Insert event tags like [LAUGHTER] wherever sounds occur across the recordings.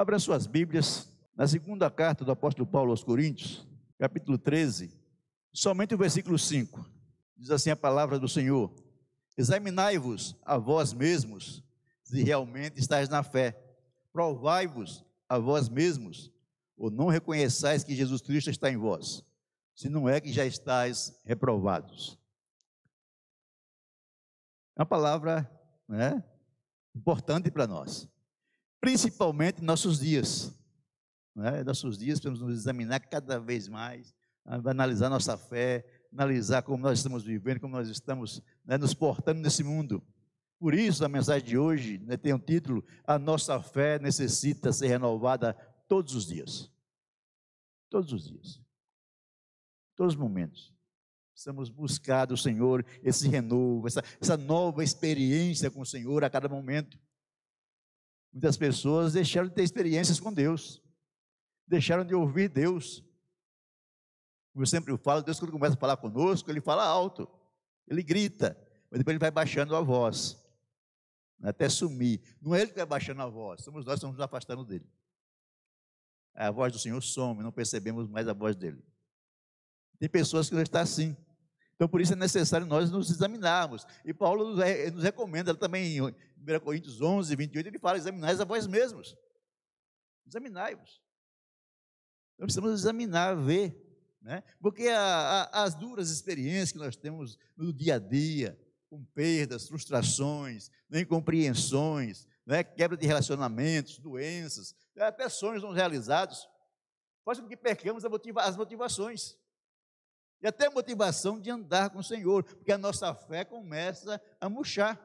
Abra suas Bíblias na segunda carta do apóstolo Paulo aos Coríntios, capítulo 13, somente o versículo 5. Diz assim a palavra do Senhor: Examinai-vos a vós mesmos, se realmente estáis na fé. Provai-vos a vós mesmos, ou não reconheçais que Jesus Cristo está em vós, se não é que já estáis reprovados. É uma palavra né, importante para nós, principalmente em nossos dias. Né? Nossos dias precisamos nos examinar cada vez mais, analisar nossa fé, analisar como nós estamos vivendo, como nós estamos né, nos portando nesse mundo. Por isso, a mensagem de hoje né, tem o um título: A nossa fé necessita ser renovada todos os dias. Todos os dias. Todos os momentos. Precisamos buscar do Senhor esse renovo, essa, essa nova experiência com o Senhor a cada momento. Muitas pessoas deixaram de ter experiências com Deus, deixaram de ouvir Deus. Como eu sempre falo, Deus, quando começa a falar conosco, Ele fala alto, Ele grita, mas depois Ele vai baixando a voz, até sumir. Não é Ele que vai baixando a voz, somos nós que estamos nos afastando dele. A voz do Senhor some, não percebemos mais a voz dele. Tem pessoas que não estão assim. Então, por isso é necessário nós nos examinarmos. E Paulo nos, recomenda também em 1 Coríntios 11, 28, ele fala: examinais a vós mesmos. Examinai-vos. Então, precisamos examinar, ver. Né? Porque a, a, as duras experiências que nós temos no dia a dia, com perdas, frustrações, né, incompreensões, né, quebra de relacionamentos, doenças, até sonhos não realizados, faz com que percamos as motivações e até a motivação de andar com o Senhor, porque a nossa fé começa a murchar.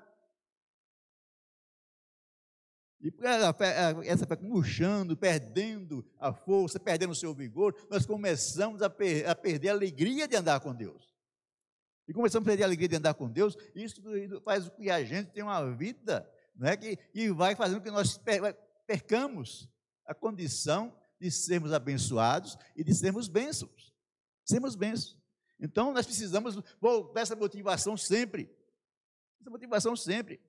E essa fé murchando, perdendo a força, perdendo o seu vigor, nós começamos a, per a perder a alegria de andar com Deus. E começamos a perder a alegria de andar com Deus, isso faz com que a gente tenha uma vida né, que, que vai fazendo com que nós percamos a condição de sermos abençoados e de sermos bênçãos. Sermos bênçãos. Então nós precisamos dessa motivação sempre. Essa motivação sempre.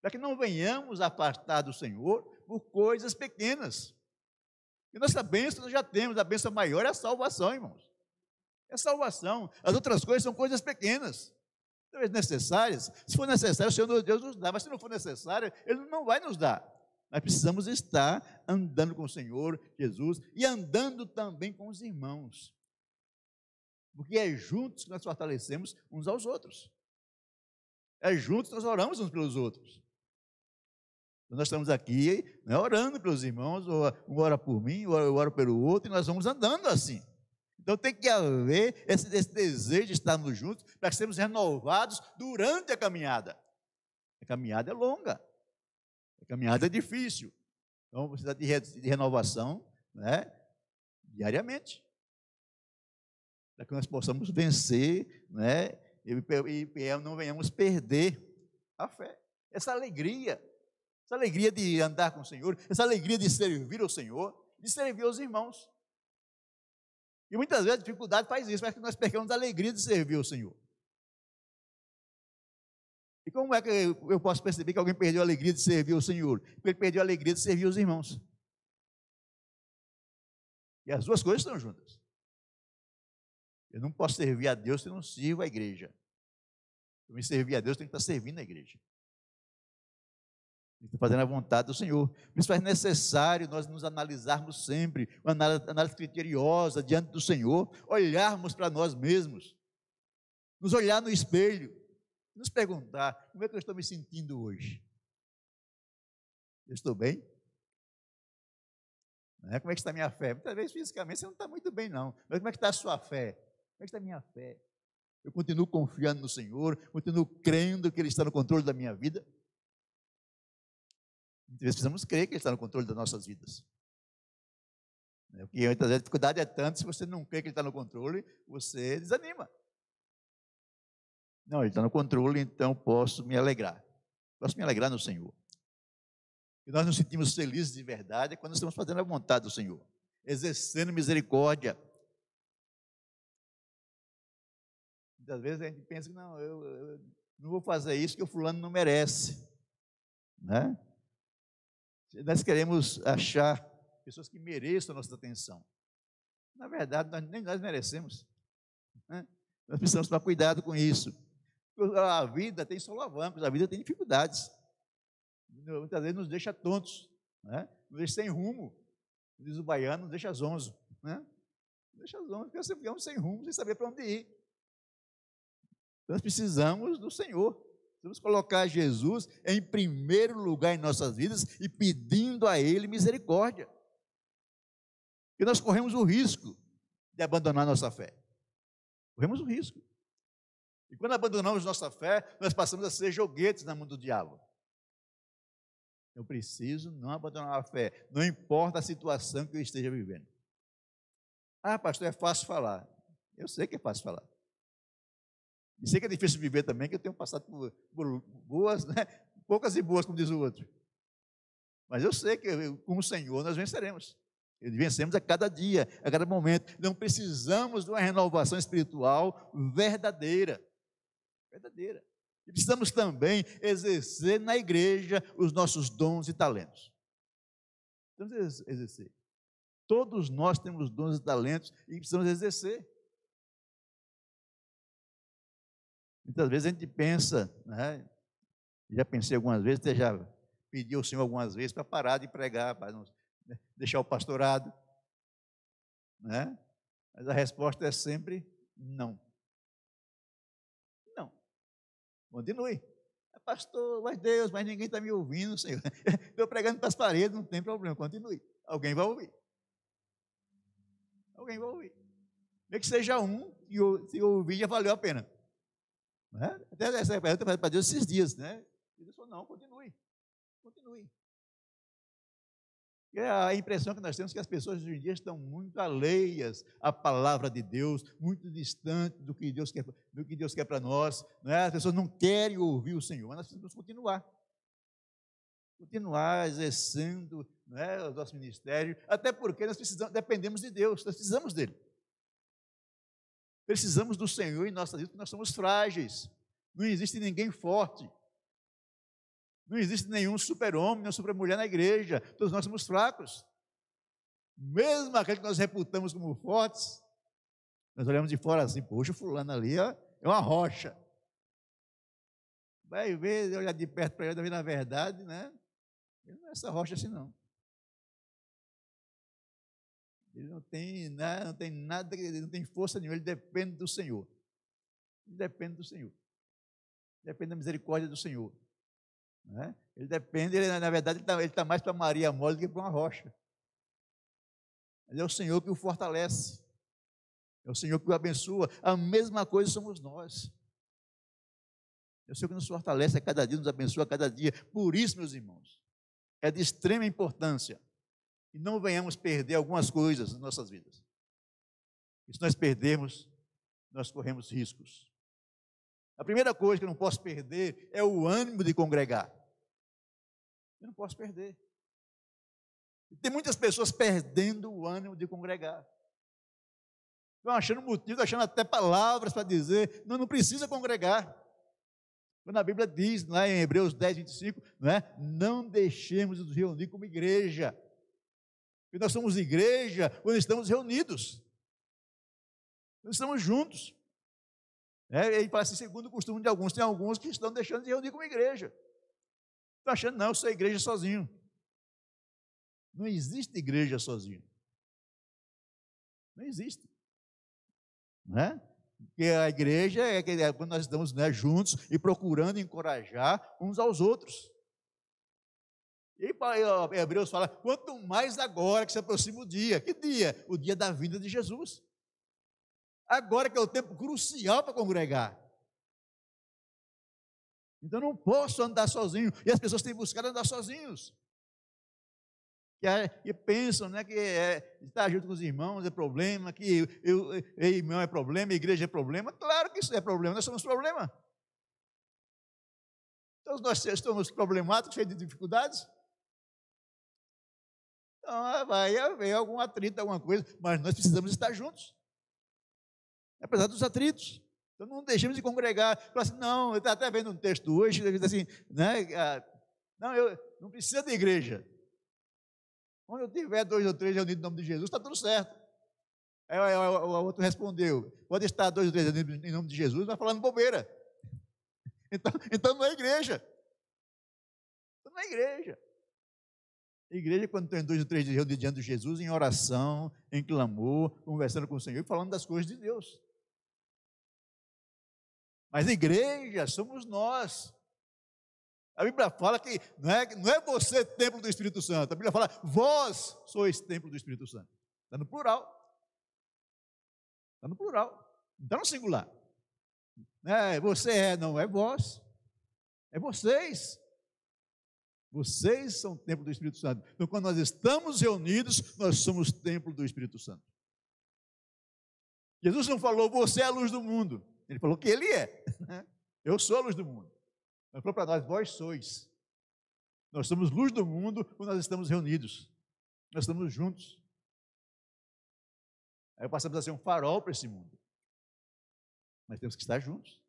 Para que não venhamos afastar do Senhor por coisas pequenas. E nossa bênção nós já temos, a bênção maior é a salvação, irmãos. É a salvação. As outras coisas são coisas pequenas. Talvez necessárias. Se for necessário, o Senhor Deus nos dá. Mas se não for necessário, Ele não vai nos dar. Nós precisamos estar andando com o Senhor Jesus e andando também com os irmãos. Porque é juntos que nós fortalecemos uns aos outros. É juntos que nós oramos uns pelos outros. Então, nós estamos aqui né, orando pelos irmãos, um ora por mim, eu oro pelo outro, e nós vamos andando assim. Então tem que haver esse, esse desejo de estarmos juntos para sermos renovados durante a caminhada. A caminhada é longa, a caminhada é difícil. Então precisa de, de renovação né, diariamente para que nós possamos vencer, né? E, e não venhamos perder a fé. Essa alegria, essa alegria de andar com o Senhor, essa alegria de servir ao Senhor, de servir aos irmãos. E muitas vezes a dificuldade faz isso, mas que nós percamos a alegria de servir ao Senhor. E como é que eu posso perceber que alguém perdeu a alegria de servir ao Senhor? Porque ele perdeu a alegria de servir aos irmãos. E as duas coisas estão juntas. Eu não posso servir a Deus se não sirvo a igreja. Para me servir a Deus, tenho que estar servindo a igreja. Estar fazendo a vontade do Senhor. Por isso é necessário nós nos analisarmos sempre, uma análise criteriosa diante do Senhor, olharmos para nós mesmos, nos olhar no espelho, nos perguntar: como é que eu estou me sentindo hoje? Eu estou bem? É? Como é que está a minha fé? Muitas vezes fisicamente você não está muito bem, não. Mas como é que está a sua fé? Como é a minha fé? Eu continuo confiando no Senhor, continuo crendo que Ele está no controle da minha vida. Vezes precisamos crer que Ele está no controle das nossas vidas. É, porque muitas vezes a dificuldade é tanta, se você não crê que Ele está no controle, você desanima. Não, Ele está no controle, então posso me alegrar. Posso me alegrar no Senhor. E nós nos sentimos felizes de verdade quando estamos fazendo a vontade do Senhor, exercendo misericórdia, Muitas vezes a gente pensa que não, eu, eu não vou fazer isso que o fulano não merece. Né? nós queremos achar pessoas que mereçam a nossa atenção. Na verdade, nós, nem nós merecemos. Né? Nós precisamos tomar cuidado com isso. A vida tem solavancos, a vida tem dificuldades. Muitas vezes nos deixa tontos, né? nos deixa sem rumo. Diz o baiano, nos deixa zonzo. Né? Deixa zonzo, porque ficamos sem rumo, sem saber para onde ir. Nós precisamos do Senhor. Precisamos colocar Jesus em primeiro lugar em nossas vidas e pedindo a Ele misericórdia. Porque nós corremos o risco de abandonar nossa fé. Corremos o risco. E quando abandonamos nossa fé, nós passamos a ser joguetes na mão do diabo. Eu preciso não abandonar a fé, não importa a situação que eu esteja vivendo. Ah, pastor, é fácil falar. Eu sei que é fácil falar. E sei que é difícil viver também, que eu tenho passado por, por boas, né? poucas e boas, como diz o outro. Mas eu sei que com o Senhor nós venceremos. E vencemos a cada dia, a cada momento. Não precisamos de uma renovação espiritual verdadeira. Verdadeira. E precisamos também exercer na igreja os nossos dons e talentos. Precisamos exercer. Todos nós temos dons e talentos e precisamos exercer. Muitas vezes a gente pensa, né? já pensei algumas vezes, até já pedi ao Senhor algumas vezes para parar de pregar, para não né, deixar o pastorado. Né? Mas a resposta é sempre não. Não. Continue. É, pastor, mas Deus, mas ninguém está me ouvindo, Senhor. [LAUGHS] Estou pregando para as paredes, não tem problema, continue. Alguém vai ouvir. Alguém vai ouvir. Nem que seja um, e se ouvir já valeu a pena. Né? Até essa pergunta para Deus esses dias, né? Ele falou, não, continue, continue. E a impressão que nós temos é que as pessoas hoje em dia estão muito alheias à palavra de Deus, muito distantes do que Deus quer, do que Deus quer para nós. Né? As pessoas não querem ouvir o Senhor, mas nós precisamos continuar. Continuar exercendo né, o nosso ministério, até porque nós precisamos, dependemos de Deus, nós precisamos dele. Precisamos do Senhor em nossa vida, porque nós somos frágeis. Não existe ninguém forte. Não existe nenhum super-homem, nem super-mulher na igreja. Todos nós somos fracos. Mesmo aqueles que nós reputamos como fortes, nós olhamos de fora assim, poxa, fulano ali ó, é uma rocha. Vai ver, olhar de perto para ele, na verdade, né? Ele não é essa rocha assim, não. Ele não tem, nada, não tem nada, ele não tem força nenhuma, ele depende do Senhor. Ele depende do Senhor. Depende da misericórdia do Senhor. Né? Ele depende, ele, na verdade, ele está tá mais para Maria mole do que para uma rocha. Ele é o Senhor que o fortalece. É o Senhor que o abençoa. A mesma coisa somos nós. É o Senhor que nos fortalece a cada dia, nos abençoa a cada dia. Por isso, meus irmãos, é de extrema importância e não venhamos perder algumas coisas nas nossas vidas. E se nós perdermos, nós corremos riscos. A primeira coisa que eu não posso perder é o ânimo de congregar. Eu não posso perder. Tem muitas pessoas perdendo o ânimo de congregar. Estão achando motivo, achando até palavras para dizer, não, não precisa congregar. Quando a Bíblia diz, lá em Hebreus 10, 25, não é? Não deixemos de nos reunir como igreja. Nós somos igreja quando estamos reunidos. Nós estamos juntos. É, ele fala assim, segundo o costume de alguns, tem alguns que estão deixando de reunir como igreja. Estão achando, não, eu sou igreja sozinho. Não existe igreja sozinho. Não existe. Não é? Porque a igreja é, é quando nós estamos né, juntos e procurando encorajar uns aos outros. E Hebreus fala: quanto mais agora que se aproxima o dia. Que dia? O dia da vinda de Jesus. Agora que é o tempo crucial para congregar. Então não posso andar sozinho. E as pessoas têm buscado andar sozinhos. É, que pensam né, que é, estar junto com os irmãos é problema, que eu, eu, irmão é problema, igreja é problema. Claro que isso é problema, nós somos problema. Então nós estamos problemáticos, cheios de dificuldades. Então vai haver algum atrito, alguma coisa, mas nós precisamos estar juntos. Apesar dos atritos. Então não deixemos de congregar. Assim, não, eu estava até vendo um texto hoje, que diz assim, né? Ah, não, eu não precisa de igreja. Onde eu tiver dois ou três reunidos no nome de Jesus, está tudo certo. Aí o outro respondeu: pode estar dois ou três reunidos em nome de Jesus, mas falando bobeira. [LAUGHS] Então, então não é igreja. Então não é igreja. Igreja é quando tem dois ou três reunidos diante de Jesus, em oração, em clamor, conversando com o Senhor e falando das coisas de Deus. Mas igreja somos nós. A Bíblia fala que não é, não é você templo do Espírito Santo. A Bíblia fala, vós sois templo do Espírito Santo. Está no plural. Está no plural. Não está no singular. É, você é, não é vós. É vocês. Vocês são templo do Espírito Santo. Então, quando nós estamos reunidos, nós somos templo do Espírito Santo. Jesus não falou, você é a luz do mundo. Ele falou que ele é. Eu sou a luz do mundo. Ele falou para nós, vós sois. Nós somos luz do mundo quando nós estamos reunidos. Nós estamos juntos. Aí passamos a ser um farol para esse mundo. Mas temos que estar juntos.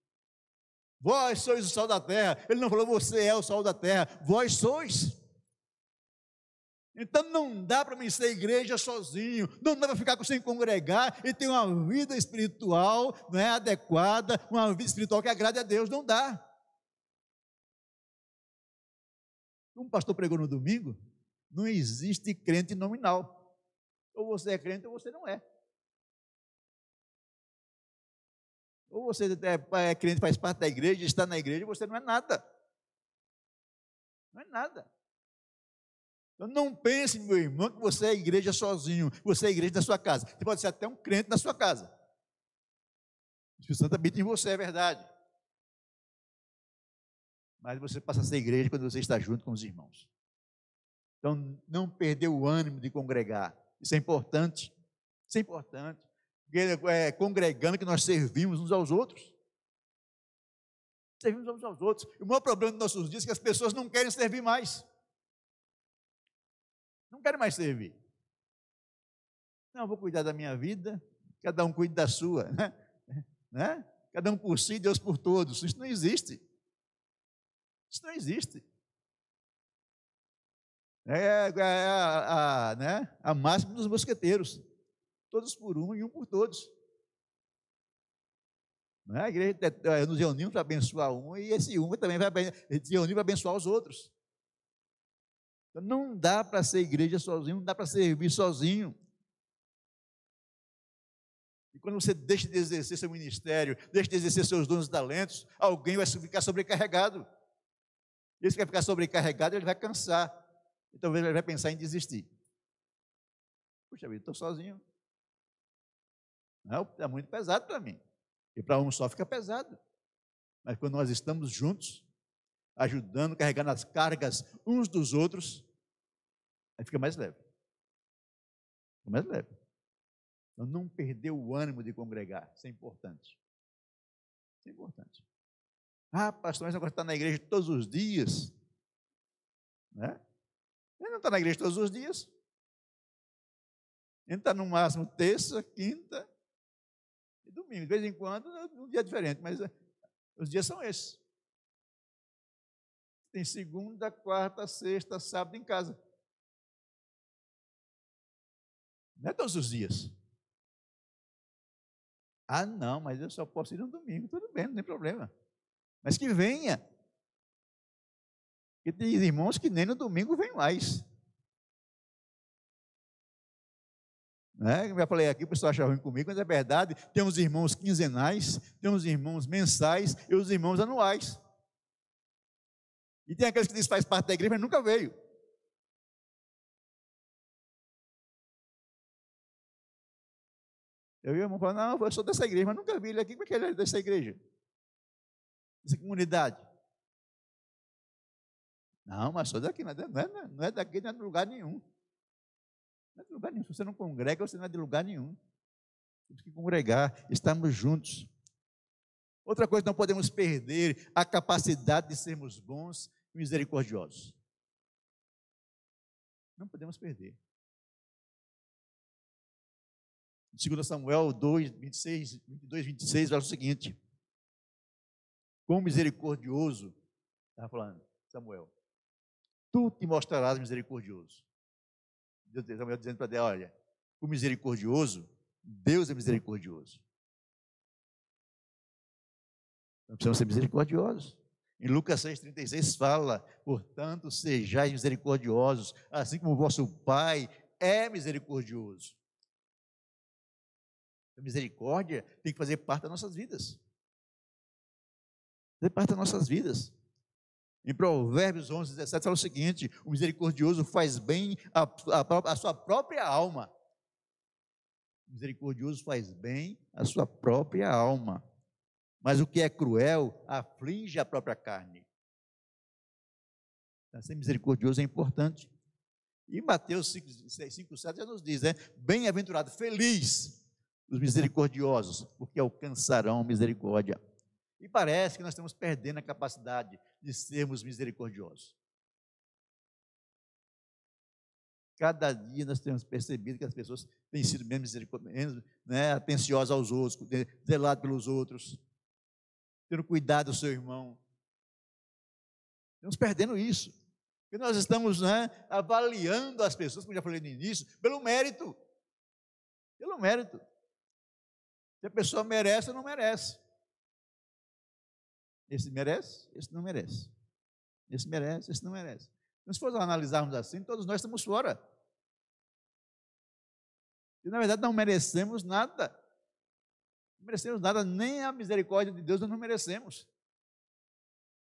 Vós sois o sol da terra. Ele não falou, você é o sol da terra. Vós sois. Então não dá para mim ser igreja sozinho, não dá para ficar sem congregar e ter uma vida espiritual não é adequada, uma vida espiritual que agrade a Deus, não dá. Um pastor pregou no domingo, não existe crente nominal. Ou você é crente ou você não é. Ou você é, é crente, faz parte da igreja, está na igreja, você não é nada. Não é nada. Então não pense, meu irmão, que você é igreja sozinho, você é igreja da sua casa. Você pode ser até um crente na sua casa. O Espírito Santo habita em você, é verdade. Mas você passa a ser igreja quando você está junto com os irmãos. Então, não perder o ânimo de congregar. Isso é importante. Isso é importante. É congregando que nós servimos uns aos outros. Servimos uns aos outros. E o maior problema dos nossos dias é que as pessoas não querem servir mais. Não quero mais servir. Não, vou cuidar da minha vida, cada um cuide da sua, né? né? Cada um por si, Deus por todos. Isso não existe. Isso não existe. É, é né? a máxima dos mosqueteiros. Todos por um e um por todos. Né? A igreja é, nos reunimos para abençoar um e esse um também vai se reunir para abençoar os outros. Então, não dá para ser igreja sozinho, não dá para servir sozinho. E quando você deixa de exercer seu ministério, deixa de exercer seus dons e talentos, alguém vai ficar sobrecarregado. E esse que vai ficar sobrecarregado, ele vai cansar. Então ele vai pensar em desistir. Puxa vida, estou sozinho. Não, é muito pesado para mim. E para um só fica pesado. Mas quando nós estamos juntos, ajudando, carregando as cargas uns dos outros, Aí fica mais leve. Fica mais leve. Então, não perder o ânimo de congregar. Isso é importante. Isso é importante. Ah, pastor, mas agora está na igreja todos os dias. Né? Ele não está na igreja todos os dias. Ele está no máximo terça, quinta domingo. De vez em quando, um dia diferente, mas eh, os dias são esses. Tem segunda, quarta, sexta, sábado em casa. Não é todos os dias. Ah, não, mas eu só posso ir no domingo. Tudo bem, não tem problema. Mas que venha. Porque tem irmãos que nem no domingo vêm mais. Né? Eu já falei aqui, o pessoal acha ruim comigo, mas é verdade. Tem irmãos quinzenais, tem irmãos mensais e os irmãos anuais. E tem aqueles que dizem que faz parte da igreja, mas nunca veio. Eu ia falar, não, eu sou dessa igreja, mas nunca vi ele aqui, como é que ele é dessa igreja? Dessa comunidade. Não, mas sou daqui, não é, não é, não é daqui, não é de lugar nenhum. Não é de lugar nenhum. Se você não congrega, você não é de lugar nenhum. Temos que congregar, estamos juntos. Outra coisa, não podemos perder a capacidade de sermos bons e misericordiosos. Não podemos perder. 2 Samuel 2, 26, 22, 26, fala o seguinte: Quão misericordioso, estava falando Samuel, tu te mostrarás misericordioso. Deus estava dizendo para Deus, olha, o misericordioso, Deus é misericordioso. Nós precisamos ser misericordiosos. Em Lucas 6,36 fala, portanto, sejais misericordiosos, assim como o vosso Pai é misericordioso. A misericórdia tem que fazer parte das nossas vidas. Fazer parte das nossas vidas. Em Provérbios 11, 17 fala o seguinte: o misericordioso faz bem a sua própria alma. O misericordioso faz bem a sua própria alma. Mas o que é cruel aflige a própria carne. Então, ser misericordioso é importante. E Mateus 5, 5 7 já nos diz, né? Bem-aventurado, feliz os misericordiosos, porque alcançarão misericórdia. E parece que nós estamos perdendo a capacidade de sermos misericordiosos. Cada dia nós temos percebido que as pessoas têm sido menos, menos né, atenciosas aos outros, zelado pelos outros, tendo cuidado do seu irmão. Estamos perdendo isso. Porque nós estamos né, avaliando as pessoas, como já falei no início, pelo mérito. Pelo mérito. Se a pessoa merece ou não merece. Esse merece, esse não merece. Esse merece, esse não merece. Então, se for analisarmos assim, todos nós estamos fora. E na verdade não merecemos nada. Não merecemos nada, nem a misericórdia de Deus nós não merecemos.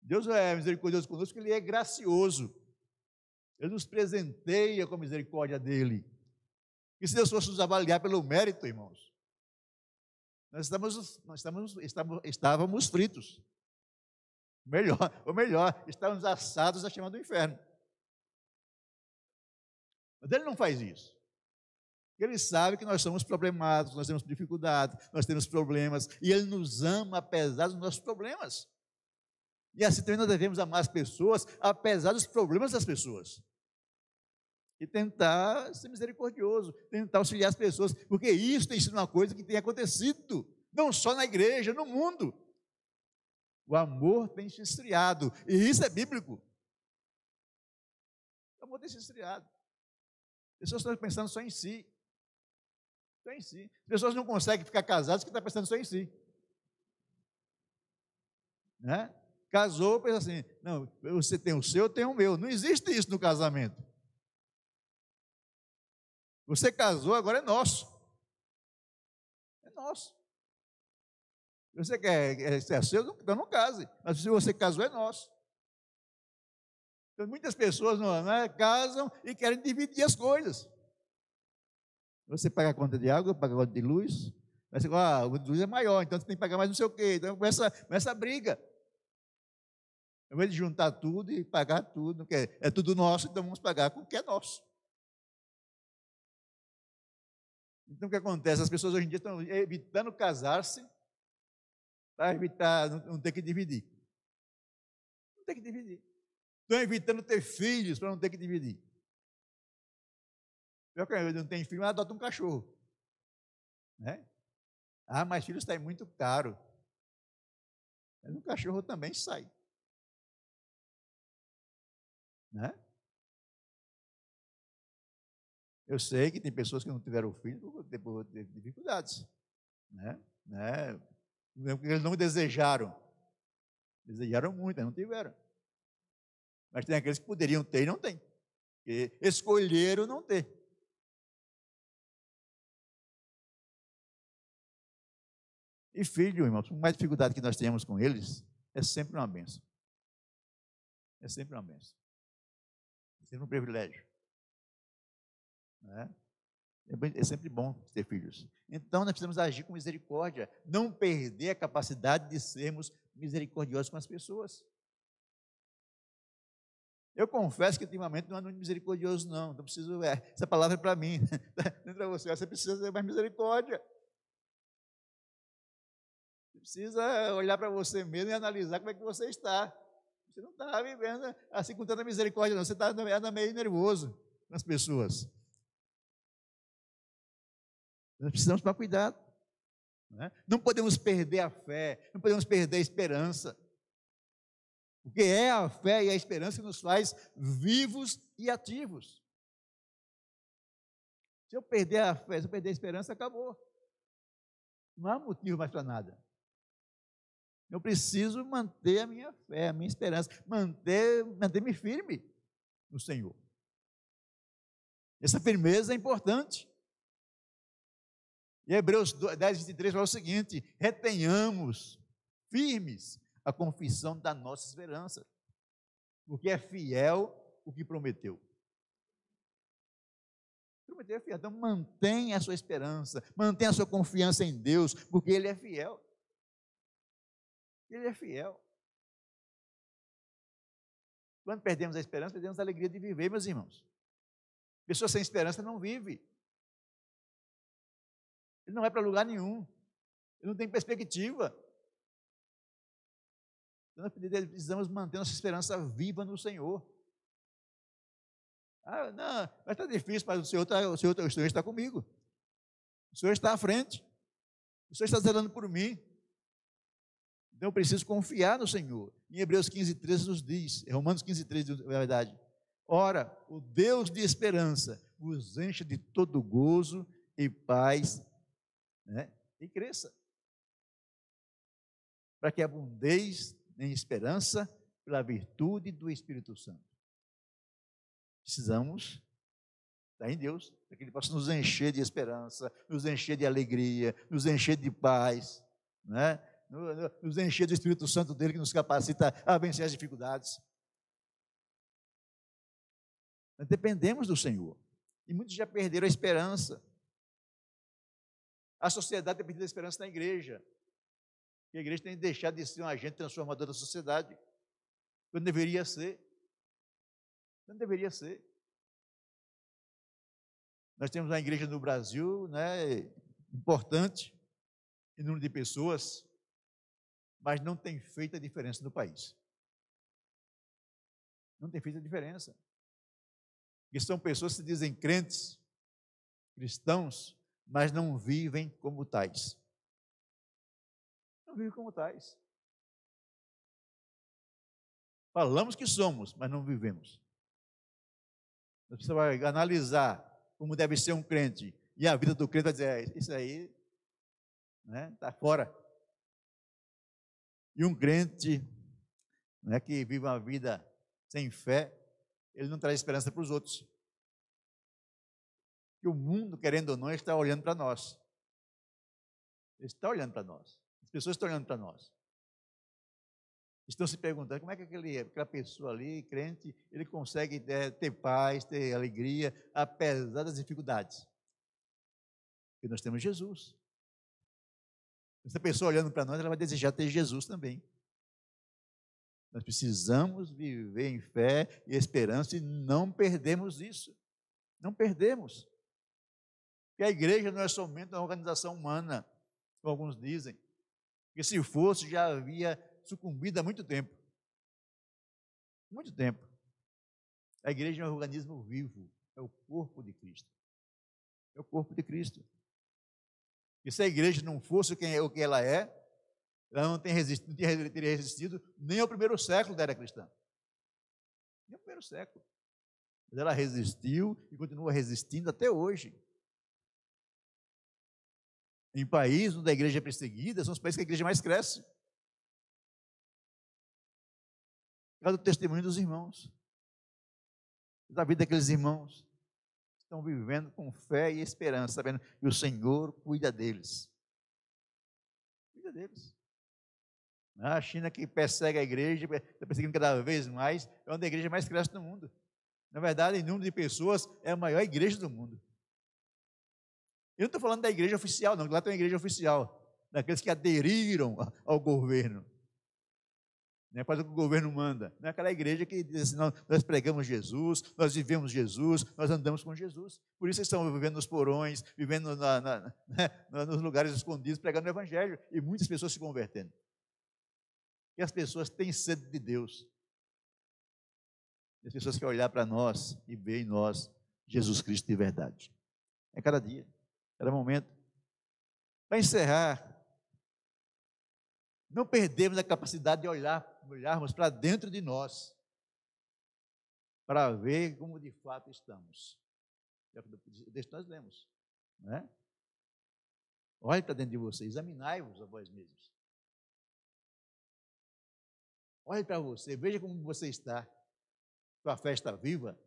Deus é misericordioso conosco, Ele é gracioso. Ele nos presenteia com a misericórdia dEle. E se Deus fosse nos avaliar pelo mérito, irmãos, nós estamos, nós estamos, estávamos fritos. Melhor, [LAUGHS] ou melhor, estávamos assados a chama do inferno. Mas ele não faz isso. Ele sabe que nós somos problemados, nós temos dificuldades, nós temos problemas, e Ele nos ama apesar dos nossos problemas. E assim também nós devemos amar as pessoas, apesar dos problemas das pessoas. E tentar ser misericordioso, tentar auxiliar as pessoas, porque isso tem sido uma coisa que tem acontecido, não só na igreja, no mundo. O amor tem se esfriado, e isso é bíblico. O amor tem se esfriado. As pessoas estão pensando só em si. Só em si. As pessoas não conseguem ficar casadas porque estão pensando só em si. Né? Casou, pensa assim, não, você tem o seu, eu tenho o meu. Não existe isso no casamento. Você casou, agora é nosso. É nosso. Você quer ser seu, então não case. Mas se você casou, é nosso. Então, muitas pessoas não, né, casam e querem dividir as coisas. Você paga a conta de água, paga a conta de luz. Mas ah, a luz é maior, então você tem que pagar mais não sei o quê. Então começa, começa a briga. Ao invés de juntar tudo e pagar tudo, é, é tudo nosso, então vamos pagar com o que é nosso. Então o que acontece? As pessoas hoje em dia estão evitando casar-se para evitar não, ter que dividir. Não ter que dividir. Estão evitando ter filhos para não ter que dividir. Eu não tenho filho, mas adota um cachorro. Né? Ah, mas filho está muito caro. Mas um cachorro também sai. Né? Eu sei que tem pessoas que não tiveram filho por ter dificuldades. Né? Né? Eles não desejaram. Desejaram muito, mas não tiveram. Mas tem aqueles que poderiam ter e não têm. escolheram não ter. E filho, irmãos, por mais dificuldade que nós tenhamos com eles, é sempre uma benção. É sempre uma benção. É sempre um privilégio. Né? É, é sempre bom ter filhos. Então nós precisamos agir com misericórdia, não perder a capacidade de sermos misericordiosos com as pessoas. Eu confesso que ultimamente não ando misericordioso, não. Não preciso. É, essa palavra é para mim. [LAUGHS] Não é para você. Você precisa ter mais misericórdia precisa olhar para você mesmo e analisar como é que você está. Você não está vivendo assim com tanta misericórdia, não. Você está meio nervoso com as pessoas. Nós precisamos tomar cuidado. Não, é? não podemos perder a fé, não podemos perder a esperança. Porque é a fé e a esperança que nos faz vivos e ativos. Se eu perder a fé, se eu perder a esperança, acabou. Não há motivo mais para nada. Eu preciso manter a minha fé, a minha esperança, manter, manter-me firme no Senhor. Essa firmeza é importante. E Hebreus 10, 23 fala o seguinte: retenhamos firmes a confissão da nossa esperança, porque é fiel o que prometeu. Prometeu é fiel, então mantenha a sua esperança, mantenha a sua confiança em Deus, porque Ele é fiel. Ele é fiel. Quando perdemos a esperança, perdemos a alegria de viver, meus irmãos. Pessoa sem esperança não vive. Ele não vai para lugar nenhum. Ele não tem perspectiva. Então, nós precisamos manter nossa esperança viva no Senhor. Ah, não, mas está difícil, mas o Senhor, está, o, Senhor, o Senhor está comigo. O Senhor está à frente. O Senhor está zelando por mim. Então eu preciso confiar no Senhor. Em Hebreus 15, 13 nos diz, Romanos 15, 13, é verdade. Ora, o Deus de esperança vos enche de todo gozo e paz, né? e cresça. Para que abundeis em esperança pela virtude do Espírito Santo. Precisamos estar em Deus, para que Ele possa nos encher de esperança, nos encher de alegria, nos encher de paz, né? nos encher do Espírito Santo dele que nos capacita a vencer as dificuldades. Nós dependemos do Senhor. E muitos já perderam a esperança. A sociedade tem perdido a esperança na igreja. E a igreja tem deixado de ser um agente transformador da sociedade. Quando deveria ser. Não deveria ser. Nós temos uma igreja no Brasil, né, importante, em número de pessoas, mas não tem feito a diferença no país. Não tem feito a diferença. Que são pessoas que se dizem crentes, cristãos, mas não vivem como tais. Não vivem como tais. Falamos que somos, mas não vivemos. Você vai analisar como deve ser um crente, e a vida do crente vai dizer, é, isso aí está né, tá fora. E um crente né, que vive uma vida sem fé, ele não traz esperança para os outros. E o mundo, querendo ou não, está olhando para nós. Ele está olhando para nós. As pessoas estão olhando para nós. Estão se perguntando como é que aquele, aquela pessoa ali, crente, ele consegue ter, ter paz, ter alegria, apesar das dificuldades. Porque nós temos Jesus. Essa pessoa olhando para nós, ela vai desejar ter Jesus também. Nós precisamos viver em fé e esperança e não perdemos isso. Não perdemos. Porque a igreja não é somente uma organização humana, como alguns dizem. Porque se fosse, já havia sucumbido há muito tempo. Muito tempo. A igreja é um organismo vivo, é o corpo de Cristo. É o corpo de Cristo. E se a igreja não fosse é, o que ela é, ela não, tem resistido, não teria resistido nem ao primeiro século da era cristã. Nem ao primeiro século. Mas ela resistiu e continua resistindo até hoje. Em países onde a igreja é perseguida, são os países que a igreja mais cresce. Cada testemunho dos irmãos. Da vida daqueles irmãos estão vivendo com fé e esperança, sabendo que o Senhor cuida deles. Cuida deles. A China que persegue a igreja, está perseguindo cada vez mais, é uma das igrejas mais cresce do mundo. Na verdade, em número de pessoas, é a maior igreja do mundo. Eu não estou falando da igreja oficial, não, lá tem uma igreja oficial, daqueles que aderiram ao governo né, faz o que o governo manda. Não é aquela igreja que diz assim, nós, pregamos Jesus, nós vivemos Jesus, nós andamos com Jesus. Por isso estão vivendo nos porões, vivendo na, na, né, nos lugares escondidos, pregando o Evangelho, e muitas pessoas se convertendo. E as pessoas têm sede de Deus. E as pessoas querem olhar para nós e ver em nós Jesus Cristo de verdade. É cada dia, cada momento. Para encerrar, não perdemos a capacidade de olhar, olharmos para dentro de nós, para ver como de fato estamos. Deixa nós lemos. Né? Olhe para dentro de você, examinai-vos a vós mesmos. Olhe para você, veja como você está. Sua fé está viva,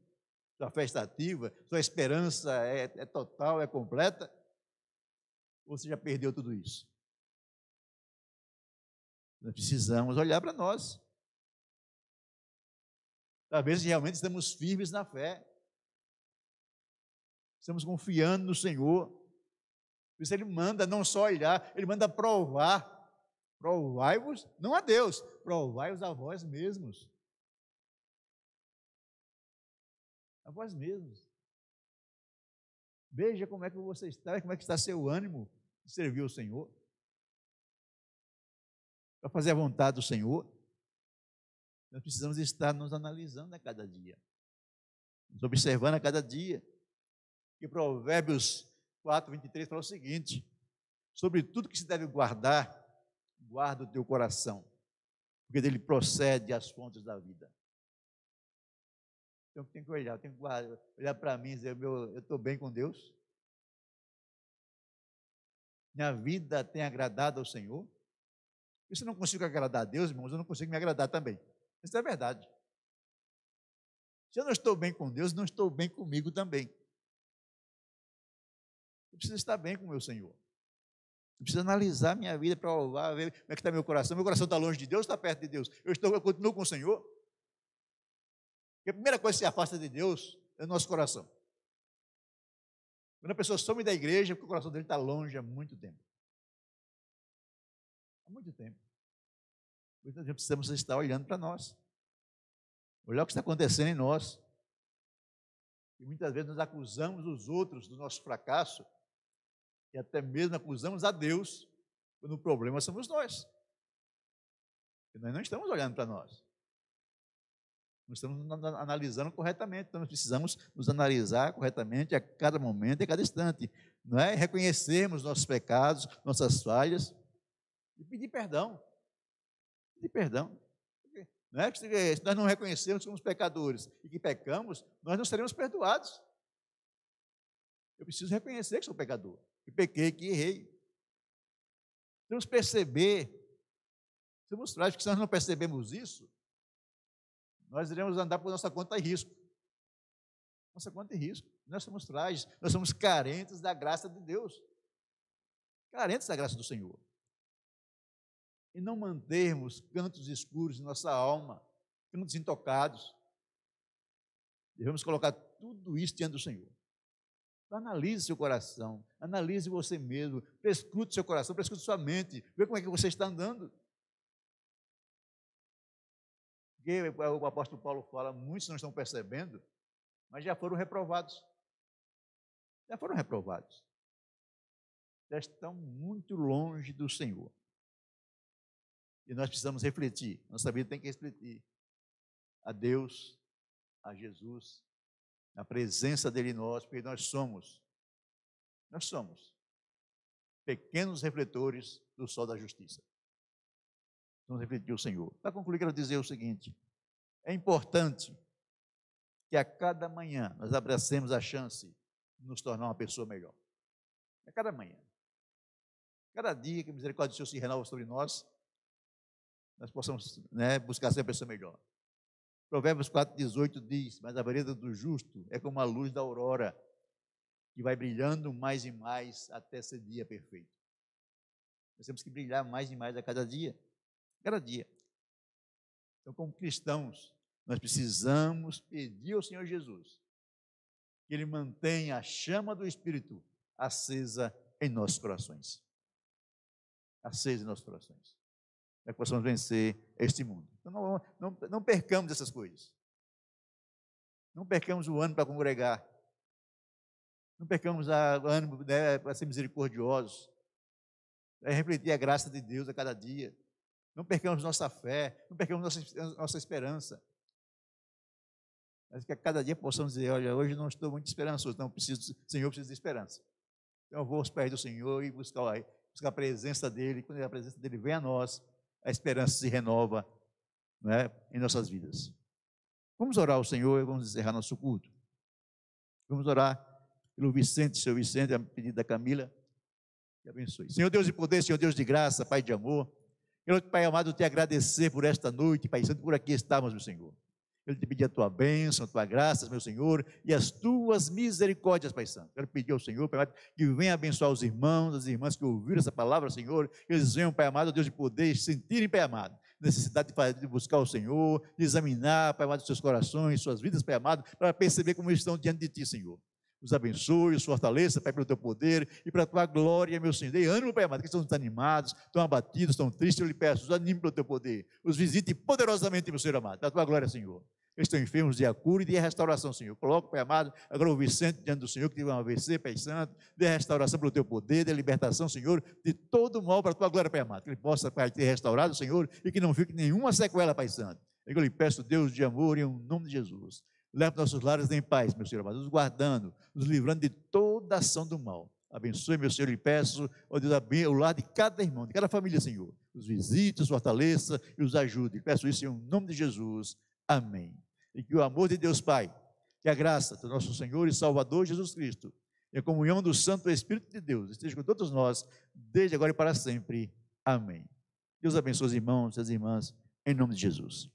sua fé está ativa, sua esperança é, é total, é completa. Ou você já perdeu tudo isso? Nós precisamos olhar para nós. Talvez realmente estamos firmes na fé. Estamos confiando no Senhor. Por isso ele manda não só olhar, ele manda provar. Provai-vos, não a Deus, provai-vos a vós mesmos. A vós mesmos. Veja como é que você está, como é que está seu ânimo servir o Senhor. Para fazer a vontade do Senhor, nós precisamos estar nos analisando a cada dia, nos observando a cada dia. E Provérbios 4, 23 fala o seguinte: sobre tudo que se deve guardar, guarda o teu coração, porque dele procede as fontes da vida. Então tem que olhar, tem que olhar para mim e dizer, meu, eu estou bem com Deus. Minha vida tem agradado ao Senhor. E se eu não consigo agradar a Deus, irmãos, eu não consigo me agradar também. Isso é verdade. Se eu não estou bem com Deus, não estou bem comigo também. Eu preciso estar bem com o meu Senhor. Eu preciso analisar minha vida para ver como é que está meu coração. Meu coração está longe de Deus, está perto de Deus. Eu, estou, eu continuo com o Senhor. Porque a primeira coisa que se afasta de Deus é o nosso coração. Quando a pessoa some da igreja, porque o coração dele está longe há muito tempo. Há muito tempo. Isso nós precisamos estar olhando para nós. Olhar o que está acontecendo em nós. E muitas vezes nós acusamos os outros do nosso fracasso e até mesmo acusamos a Deus quando o problema somos nós. Porque nós não estamos olhando para nós. Nós estamos analisando corretamente, então nós precisamos nos analisar corretamente a cada momento, a cada instante, não é? Reconhecermos nossos pecados, nossas falhas e pedir perdão. Pedir perdão. Não é? Se nós não reconhecermos que somos pecadores e que pecamos, nós não seremos perdoados. Eu preciso reconhecer que sou pecador que pequei, que errei. Temos que perceber, somos trágicos, se nós não percebemos isso, nós iremos andar por nossa conta em risco. Nossa conta em risco. Nós somos trágicos, nós somos carentes da graça de Deus. Carentes da graça do Senhor. E não mantermos cantos escuros em nossa alma, cantos intocados. Devemos colocar tudo isso diante do Senhor. Então, analise seu coração, analise você mesmo, prescrute seu coração, prescrute sua mente, vê como é que você está andando. O apóstolo Paulo fala, muitos não estão percebendo, mas já foram reprovados. Já foram reprovados. Já estão muito longe do Senhor. E nós precisamos refletir. Nossa vida tem que refletir a Deus, a Jesus, na presença dele em nós, porque nós somos, nós somos pequenos refletores do sol da justiça. Vamos refletir o Senhor. Para concluir, quero dizer o seguinte: é importante que a cada manhã nós abracemos a chance de nos tornar uma pessoa melhor. A cada manhã. Cada dia que a misericórdia do Senhor se renova sobre nós, nós possamos né, buscar ser uma pessoa melhor. Provérbios 4,18 diz: Mas a vereda do justo é como a luz da aurora, que vai brilhando mais e mais até ser dia perfeito. Nós temos que brilhar mais e mais a cada dia, cada dia. Então, como cristãos, nós precisamos pedir ao Senhor Jesus que Ele mantenha a chama do Espírito acesa em nossos corações. Acesa em nossos corações para que possamos vencer este mundo. Então, não, não, não percamos essas coisas. Não percamos o ano para congregar. Não percamos o ânimo né, para ser misericordiosos. Para refletir a graça de Deus a cada dia. Não percamos nossa fé. Não percamos nossa, nossa esperança. Mas que a cada dia possamos dizer: olha, hoje não estou muito esperançoso, não preciso, Senhor, preciso de esperança. Então eu vou aos pés do Senhor e buscar, buscar a presença dEle. Quando a presença dEle vem a nós, a esperança se renova né, em nossas vidas. Vamos orar ao Senhor e vamos encerrar nosso culto. Vamos orar pelo Vicente, seu Vicente, a pedido da Camila, te abençoe. Senhor Deus de poder, Senhor Deus de graça, Pai de amor, eu, Pai amado, te agradecer por esta noite, Pai Santo, por aqui estamos, meu Senhor. Eu te pedi a tua bênção, a tua graça, meu Senhor, e as tuas misericórdias, Pai Santo. Quero pedir ao Senhor, Pai amado, que venha abençoar os irmãos, as irmãs que ouviram essa palavra, Senhor, que eles venham, Pai amado, Deus de poder, sentirem, Pai amado, necessidade de, de buscar o Senhor, de examinar, Pai amado, seus corações, suas vidas, Pai amado, para perceber como eles estão diante de Ti, Senhor. Os abençoe, os fortaleça, Pai, pelo teu poder e para a tua glória, meu Senhor. Dê ânimo, Pai amado, que estão desanimados, estão abatidos, estão tristes, eu lhe peço, os anime pelo teu poder. Os visite poderosamente, meu Senhor amado, para a tua glória, Senhor. Eles estão enfermos de cura e de restauração, Senhor. Coloca, Pai amado, agora o Vicente diante do Senhor, que teve um AVC, Pai Santo, dê restauração pelo teu poder, dê libertação, Senhor, de todo mal para a tua glória, Pai amado. Que ele possa, Pai, ter restaurado, Senhor, e que não fique nenhuma sequela, Pai Santo. Eu lhe peço, Deus de amor, em nome de Jesus. Leva nossos lares em paz, meu Senhor amado, nos guardando, nos livrando de toda ação do mal. Abençoe, meu Senhor, e peço, ó Deus, o lar de cada irmão, de cada família, Senhor. Os visite, os fortaleça e os ajude. Peço isso em nome de Jesus. Amém e que o amor de Deus Pai, que a graça do nosso Senhor e Salvador Jesus Cristo, e a comunhão do Santo Espírito de Deus esteja com todos nós, desde agora e para sempre. Amém. Deus abençoe os irmãos e as irmãs, em nome de Jesus.